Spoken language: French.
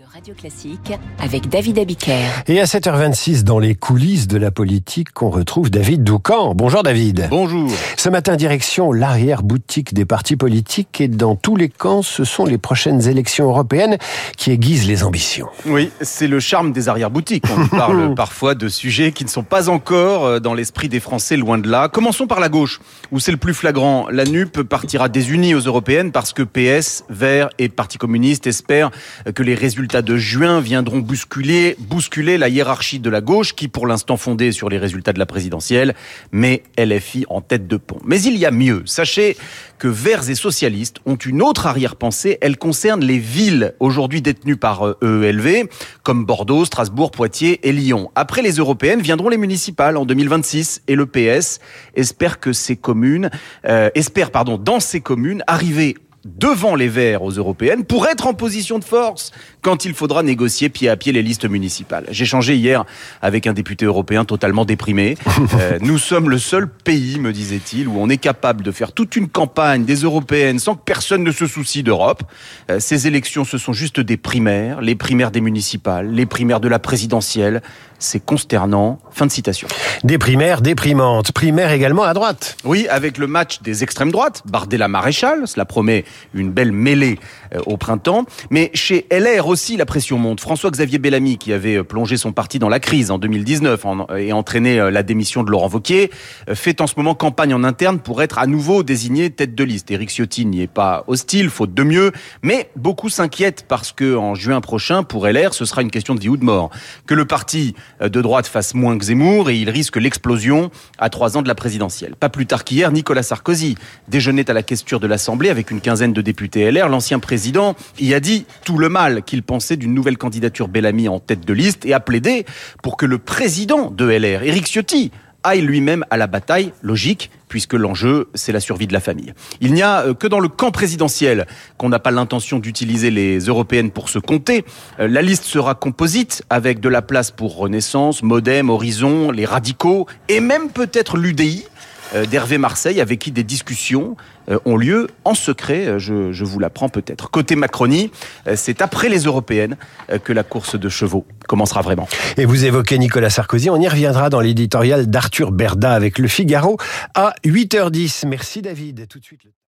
de Radio Classique avec David Abiker. Et à 7h26, dans les coulisses de la politique, on retrouve David Doucan. Bonjour David. Bonjour. Ce matin, direction l'arrière-boutique des partis politiques et dans tous les camps, ce sont les prochaines élections européennes qui aiguisent les ambitions. Oui, c'est le charme des arrière-boutiques. On parle parfois de sujets qui ne sont pas encore euh, dans l'esprit des Français, loin de là. Commençons par la gauche, où c'est le plus flagrant. La NUP partira désunie aux européennes parce que PS, Vert et Parti communiste espèrent que les résultats de juin viendront bousculer, la hiérarchie de la gauche, qui pour l'instant fondée sur les résultats de la présidentielle, mais LFI en tête de pont. Mais il y a mieux. Sachez que Verts et socialistes ont une autre arrière-pensée. Elle concerne les villes aujourd'hui détenues par EELV, comme Bordeaux, Strasbourg, Poitiers et Lyon. Après les européennes viendront les municipales en 2026 et le PS espère que ces communes, euh, espère pardon, dans ces communes arriver devant les Verts aux européennes pour être en position de force quand il faudra négocier pied à pied les listes municipales. J'ai changé hier avec un député européen totalement déprimé. Euh, nous sommes le seul pays, me disait-il, où on est capable de faire toute une campagne des européennes sans que personne ne se soucie d'Europe. Euh, ces élections, ce sont juste des primaires, les primaires des municipales, les primaires de la présidentielle. C'est consternant. Fin de citation. Des primaires déprimantes. Primaires également à droite. Oui, avec le match des extrêmes droites, Bardella Maréchal, cela promet une belle mêlée euh, au printemps. Mais chez LR aussi, la pression monte. François-Xavier Bellamy, qui avait euh, plongé son parti dans la crise en 2019 et entraîné euh, la démission de Laurent Wauquiez, fait en ce moment campagne en interne pour être à nouveau désigné tête de liste. Éric Ciotti n'y est pas hostile, faute de mieux, mais beaucoup s'inquiètent parce que en juin prochain, pour LR, ce sera une question de vie ou de mort. Que le parti de droite fasse moins que Zemmour et il risque l'explosion à trois ans de la présidentielle. Pas plus tard qu'hier, Nicolas Sarkozy déjeunait à la questure de l'Assemblée avec une de députés LR. L'ancien président y a dit tout le mal qu'il pensait d'une nouvelle candidature Bellamy en tête de liste et a plaidé pour que le président de LR, Éric Ciotti, aille lui-même à la bataille, logique, puisque l'enjeu, c'est la survie de la famille. Il n'y a que dans le camp présidentiel qu'on n'a pas l'intention d'utiliser les européennes pour se compter. La liste sera composite, avec de la place pour Renaissance, Modem, Horizon, les radicaux, et même peut-être l'UDI, d'Hervé Marseille, avec qui des discussions ont lieu en secret, je, je vous l'apprends peut-être. Côté Macronie, c'est après les européennes que la course de chevaux commencera vraiment. Et vous évoquez Nicolas Sarkozy, on y reviendra dans l'éditorial d'Arthur Berda avec Le Figaro à 8h10. Merci David, tout de suite.